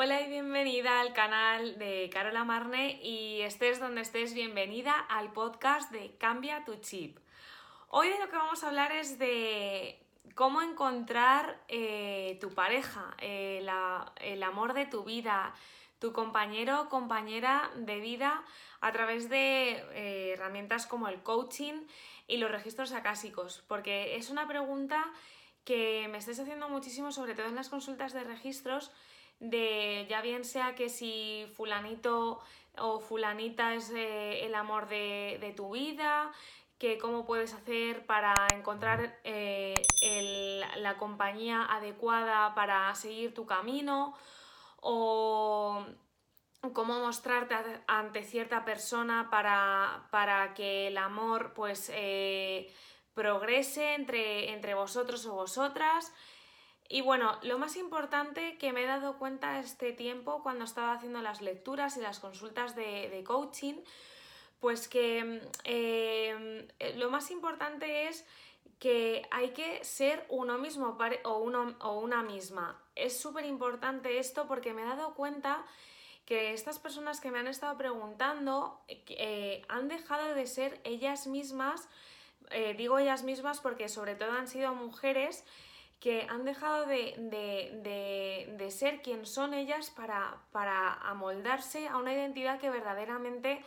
Hola y bienvenida al canal de Carola Marne y estés donde estés, bienvenida al podcast de Cambia tu chip. Hoy de lo que vamos a hablar es de cómo encontrar eh, tu pareja, eh, el amor de tu vida, tu compañero o compañera de vida a través de eh, herramientas como el coaching y los registros acásicos, porque es una pregunta que me estáis haciendo muchísimo, sobre todo en las consultas de registros, de ya bien sea que si fulanito o fulanita es eh, el amor de, tu vida, que cómo puedes hacer para encontrar eh, la compañía adecuada para seguir tu camino o cómo mostrarte ante cierta persona para, que el amor pues eh, progrese entre, entre vosotros o vosotras. Y bueno, lo más importante que me he dado cuenta este tiempo cuando estaba haciendo las lecturas y las consultas de, coaching, pues que eh, lo más importante es que hay que ser uno mismo o, uno, o una misma. Es súper importante esto porque me he dado cuenta que estas personas que me han estado preguntando eh, han dejado de ser ellas mismas, eh, digo ellas mismas porque sobre todo han sido mujeres que han dejado de, ser quien son ellas para, para amoldarse a una identidad que verdaderamente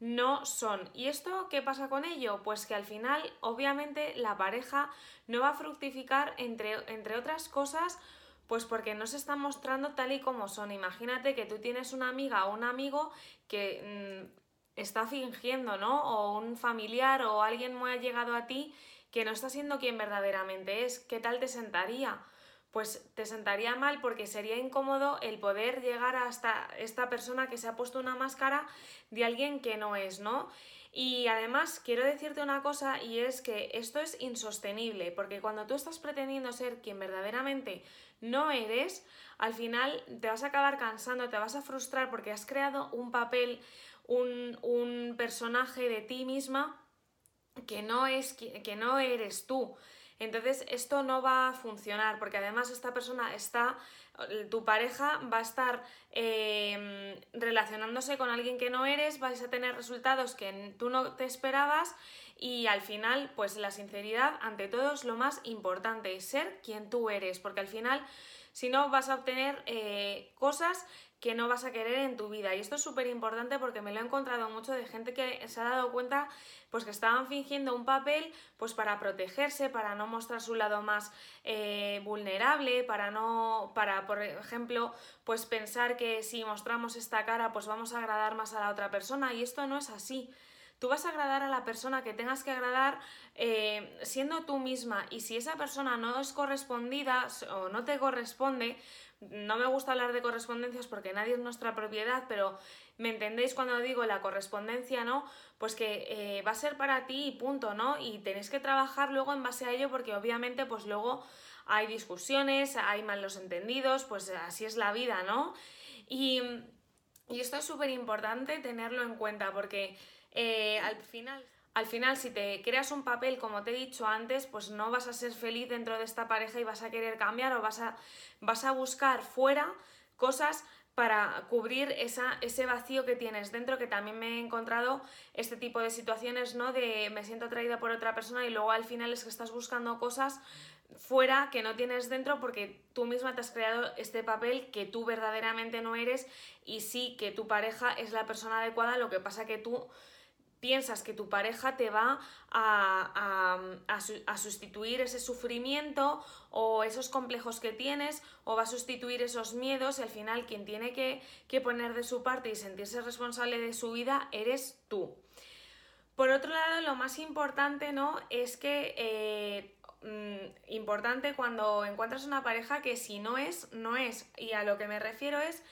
no son. ¿Y esto qué pasa con ello? Pues que al final, obviamente, la pareja no va a fructificar, entre, entre otras cosas, pues porque no se están mostrando tal y como son. Imagínate que tú tienes una amiga o un amigo que mm, está fingiendo, ¿no? O un familiar o alguien muy allegado a ti que no está siendo quien verdaderamente es, ¿qué tal te sentaría? Pues te sentaría mal porque sería incómodo el poder llegar hasta esta persona que se ha puesto una máscara de alguien que no es, ¿no? Y además quiero decirte una cosa y es que esto es insostenible porque cuando tú estás pretendiendo ser quien verdaderamente no eres, al final te vas a acabar cansando, te vas a frustrar porque has creado un papel, un, un personaje de ti misma que no, es, que no eres tú. Entonces esto no va a funcionar porque además esta persona está, tu pareja va a estar em, relacionándose con alguien que no eres, vais a tener resultados que tú no te esperabas y al final pues la sinceridad ante todo es lo más importante, ser quien tú eres porque al final si no vas a obtener eh, cosas que no vas a querer en tu vida. Y esto es súper importante porque me lo he encontrado mucho de gente que se ha dado cuenta pues que estaban fingiendo un papel pues para protegerse, para no mostrar su lado más eh, vulnerable, para no, para por ejemplo, pues pensar que si mostramos esta cara pues vamos a agradar más a la otra persona y esto no es así. Tú vas a agradar a la persona que tengas que agradar eh, siendo tú misma y si esa persona no es correspondida o no te corresponde, no me gusta hablar de correspondencias porque nadie es nuestra propiedad, pero me entendéis cuando digo la correspondencia, ¿no? Pues que eh, va a ser para ti y punto, ¿no? Y tenéis que trabajar luego en base a ello porque obviamente pues luego hay discusiones, hay malos entendidos, pues así es la vida, ¿no? Y, y esto es súper importante tenerlo en cuenta porque eh, al final... Al final, si te creas un papel, como te he dicho antes, pues no vas a ser feliz dentro de esta pareja y vas a querer cambiar o vas a, vas a buscar fuera cosas para cubrir esa, ese vacío que tienes dentro, que también me he encontrado este tipo de situaciones, ¿no? De me siento atraída por otra persona y luego al final es que estás buscando cosas fuera que no tienes dentro porque tú misma te has creado este papel que tú verdaderamente no eres y sí que tu pareja es la persona adecuada, lo que pasa que tú piensas que tu pareja te va a, a, sustituir ese sufrimiento o esos complejos que tienes o va a sustituir esos miedos y al final quien tiene que, que poner de su parte y sentirse responsable de su vida eres tú. Por otro lado, lo más importante, ¿no? Es que eh, mm, importante cuando encuentras una pareja que si no es, no es. Y a lo que me refiero es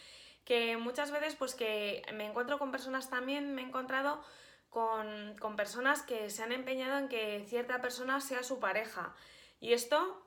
que muchas veces, pues que me encuentro con personas también, me he encontrado con, personas que se han empeñado en que cierta persona sea su pareja. Y esto,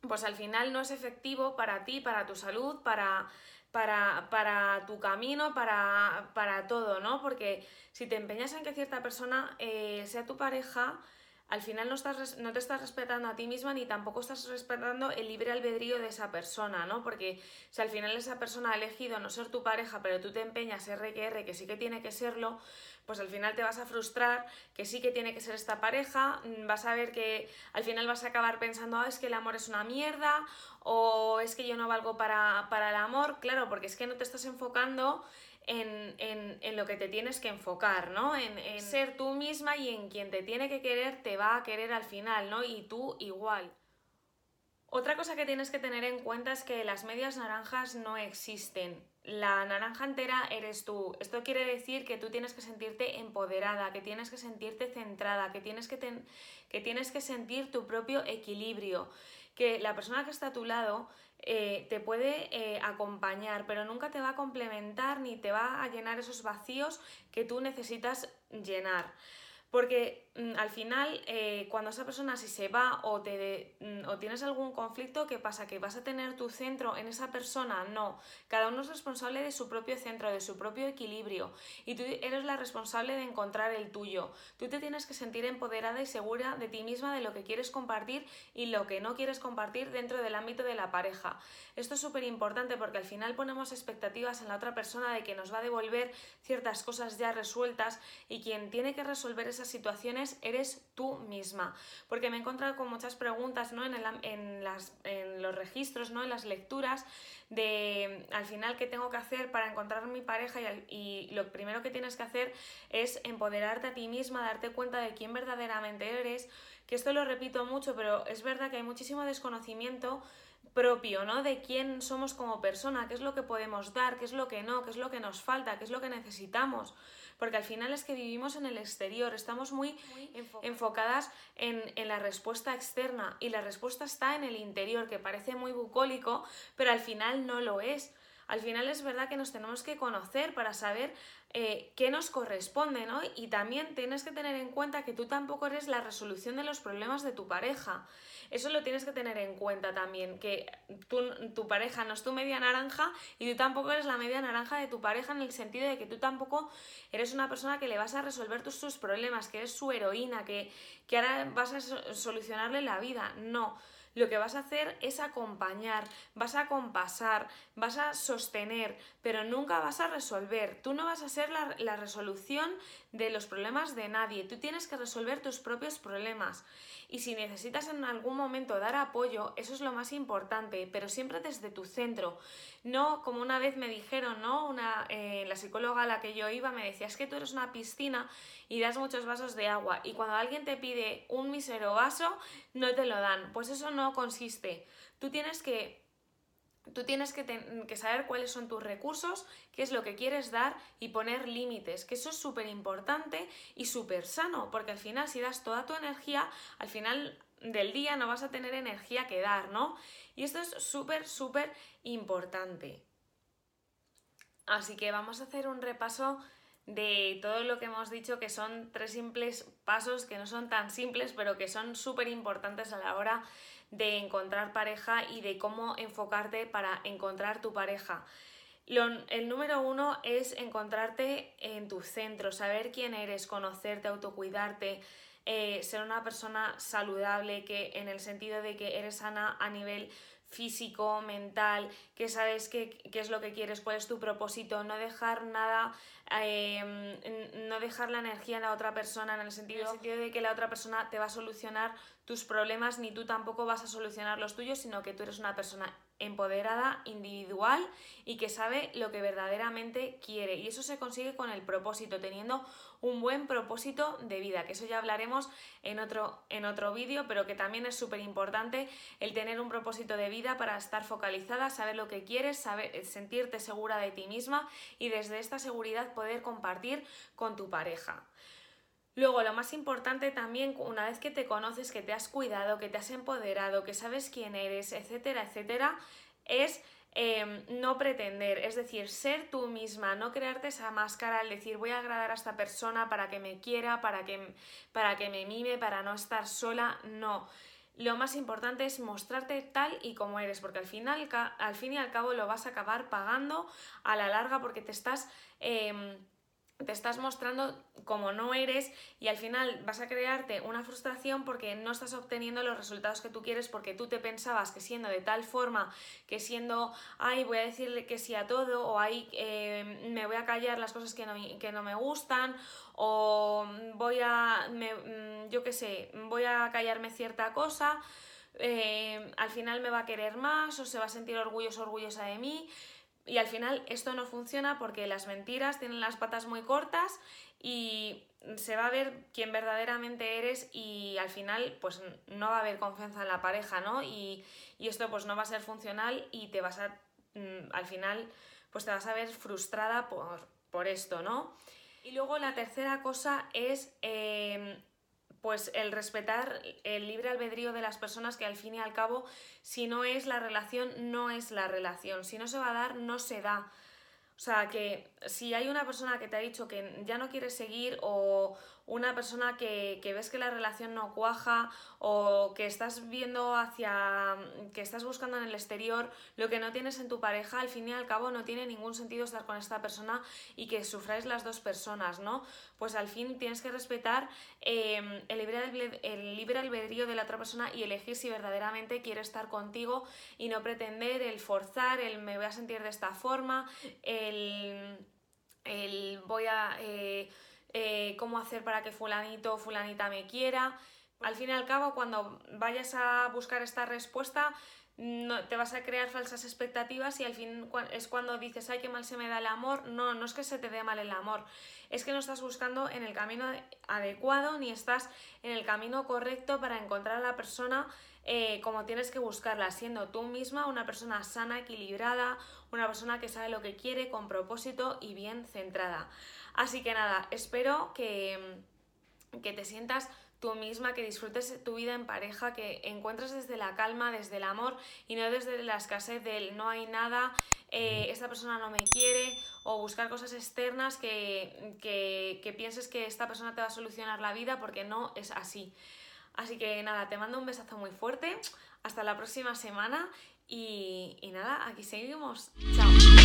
pues al final no es efectivo para ti, para tu salud, para, para, para tu camino, para, para, todo, ¿no? Porque si te empeñas en que cierta persona eh, sea tu pareja, al final no, estás, no te estás respetando a ti misma ni tampoco estás respetando el libre albedrío de esa persona, ¿no? Porque si al final esa persona ha elegido no ser tu pareja, pero tú te empeñas R que que sí que tiene que serlo, pues al final te vas a frustrar que sí que tiene que ser esta pareja, mm, vas a ver que al final vas a acabar pensando, ah, es que el amor es una mierda, o es que yo no valgo para, para el amor, claro, porque es que no te estás enfocando en, lo que te tienes que enfocar, ¿no? En, en, ser tú misma y en quien te tiene que querer te va a querer al final, ¿no? Y tú igual. Otra cosa que tienes que tener en cuenta es que las medias naranjas no existen. La naranja entera eres tú. Esto quiere decir que tú tienes que sentirte empoderada, que tienes que sentirte centrada, que tienes que, que, tienes que sentir tu propio equilibrio, que la persona que está a tu lado eh, te puede eh, acompañar, pero nunca te va a complementar ni te va a llenar esos vacíos que tú necesitas llenar. Porque mm, al final, eh, cuando esa persona si se va o, te mm, o tienes algún conflicto, ¿qué pasa? ¿Que vas a tener tu centro en esa persona? No. Cada uno es responsable de su propio centro, de su propio equilibrio. Y tú eres la responsable de encontrar el tuyo. Tú te tienes que sentir empoderada y segura de ti misma, de lo que quieres compartir y lo que no quieres compartir dentro del ámbito de la pareja. Esto es súper importante porque al final ponemos expectativas en la otra persona de que nos va a devolver ciertas cosas ya resueltas y quien tiene que resolver esas situaciones eres tú misma. Porque me he encontrado con muchas preguntas ¿no? en, en, los registros, ¿no? en las lecturas, de al final qué tengo que hacer para encontrar mi pareja y, y, lo primero que tienes que hacer es empoderarte a ti misma, darte cuenta de quién verdaderamente eres, que esto lo repito mucho, pero es verdad que hay muchísimo desconocimiento propio, ¿no? De quién somos como persona, qué es lo que podemos dar, qué es lo que no, qué es lo que nos falta, qué es lo que necesitamos porque al final es que vivimos en el exterior, estamos muy, enfocadas en, en, la respuesta externa y la respuesta está en el interior, que parece muy bucólico, pero al final no lo es. Al final es verdad que nos tenemos que conocer para saber eh, qué nos corresponde, ¿no? Y también tienes que tener en cuenta que tú tampoco eres la resolución de los problemas de tu pareja. Eso lo tienes que tener en cuenta también, que tu pareja no es tu media naranja y tú tampoco eres la media naranja de tu pareja en el sentido de que tú tampoco eres una persona que le vas a resolver tus, problemas, que eres su heroína, que, que ahora vas a solucionarle la vida. No lo que vas a hacer es acompañar, vas a compasar, vas a sostener, pero nunca vas a resolver. Tú no vas a ser la, resolución de los problemas de nadie, tú tienes que resolver tus propios problemas y si necesitas en algún momento dar apoyo, eso es lo más importante, pero siempre desde tu centro. No como una vez me dijeron, ¿no? Una, eh, la psicóloga a la que yo iba me decía, es que tú eres una piscina y das muchos vasos de agua y cuando alguien te pide un mísero vaso, no te lo dan. Pues eso no consiste. Tú tienes que Tú tienes que, saber cuáles son tus recursos, qué es lo que quieres dar y poner límites, que eso es súper importante y súper sano, porque al final si das toda tu energía, al final del día no vas a tener energía que dar, ¿no? Y esto es súper, súper importante. Así que vamos a hacer un repaso de todo lo que hemos dicho, que son tres simples pasos, que no son tan simples, pero que son súper importantes a la hora de encontrar pareja y de cómo enfocarte para encontrar tu pareja. el número uno es encontrarte en tu centro, saber quién eres, conocerte, autocuidarte, eh, ser una persona saludable, que en el sentido de que eres sana a nivel físico, mental, que sabes qué, qué, es lo que quieres, cuál es tu propósito, no dejar nada, eh, no dejar la energía en la otra persona en el, sentido, en el sentido de que la otra persona te va a solucionar tus problemas ni tú tampoco vas a solucionar los tuyos, sino que tú eres una persona empoderada, individual y que sabe lo que verdaderamente quiere. Y eso se consigue con el propósito, teniendo un buen propósito de vida, que eso ya hablaremos en otro, en otro vídeo, pero que también es súper importante el tener un propósito de vida para estar focalizada, saber lo que quieres, saber, sentirte segura de ti misma y desde esta seguridad poder compartir con tu pareja. Luego, lo más importante también, una vez que te conoces, que te has cuidado, que te has empoderado, que sabes quién eres, etcétera, etcétera, es em, no pretender, es decir, ser tú misma, no crearte esa máscara al decir voy a agradar a esta persona para que me quiera, para que, para que me mime, para no estar sola, no. Lo más importante es mostrarte tal y como eres, porque al, final, al fin y al cabo lo vas a acabar pagando a la larga porque te estás... Em, te estás mostrando como no eres y al final vas a crearte una frustración porque no estás obteniendo los resultados que tú quieres porque tú te pensabas que siendo de tal forma, que siendo, ay, voy a decirle que sí a todo o ay, eh, me voy a callar las cosas que no, que no me gustan o voy a, mm, yo qué sé, voy a callarme cierta cosa, eh, al final me va a querer más o se va a sentir orgulloso, orgullosa de mí y al final esto no funciona porque las mentiras tienen las patas muy cortas y se va a ver quién verdaderamente eres y al final pues no va a haber confianza en la pareja, ¿no? Y, esto pues no va a ser funcional y te vas a, mm, al final pues te vas a ver frustrada por, por esto, ¿no? Y luego la tercera cosa es em, pues el respetar el libre albedrío de las personas que al fin y al cabo, si no es la relación, no es la relación. Si no se va a dar, no se da. O sea, que si hay una persona que te ha dicho que ya no quiere seguir o, una persona que, ves que la relación no cuaja o que estás viendo hacia, que estás buscando en el exterior lo que no tienes en tu pareja, al fin y al cabo no tiene ningún sentido estar con esta persona y que sufráis las dos personas, ¿no? Pues al fin tienes que respetar em, el, libre, el libre albedrío de la otra persona y elegir si verdaderamente quiere estar contigo y no pretender el forzar, el me voy a sentir de esta forma, el, el voy a... Eh, eh, cómo hacer para que fulanito o fulanita me quiera. Al fin y al cabo, cuando vayas a buscar esta respuesta, no, te vas a crear falsas expectativas y al fin es cuando dices, ay, qué mal se me da el amor. No, no es que se te dé mal el amor, es que no estás buscando en el camino adecuado ni estás en el camino correcto para encontrar a la persona eh, como tienes que buscarla, siendo tú misma una persona sana, equilibrada, una persona que sabe lo que quiere, con propósito y bien centrada. Así que nada, espero que, que te sientas tú misma, que disfrutes tu vida en pareja, que encuentres desde la calma, desde el amor y no desde la escasez del no hay nada, eh, esta persona no me quiere o buscar cosas externas que, que, pienses que esta persona te va a solucionar la vida porque no es así. Así que nada, te mando un besazo muy fuerte, hasta la próxima semana y, nada, aquí seguimos. Chao.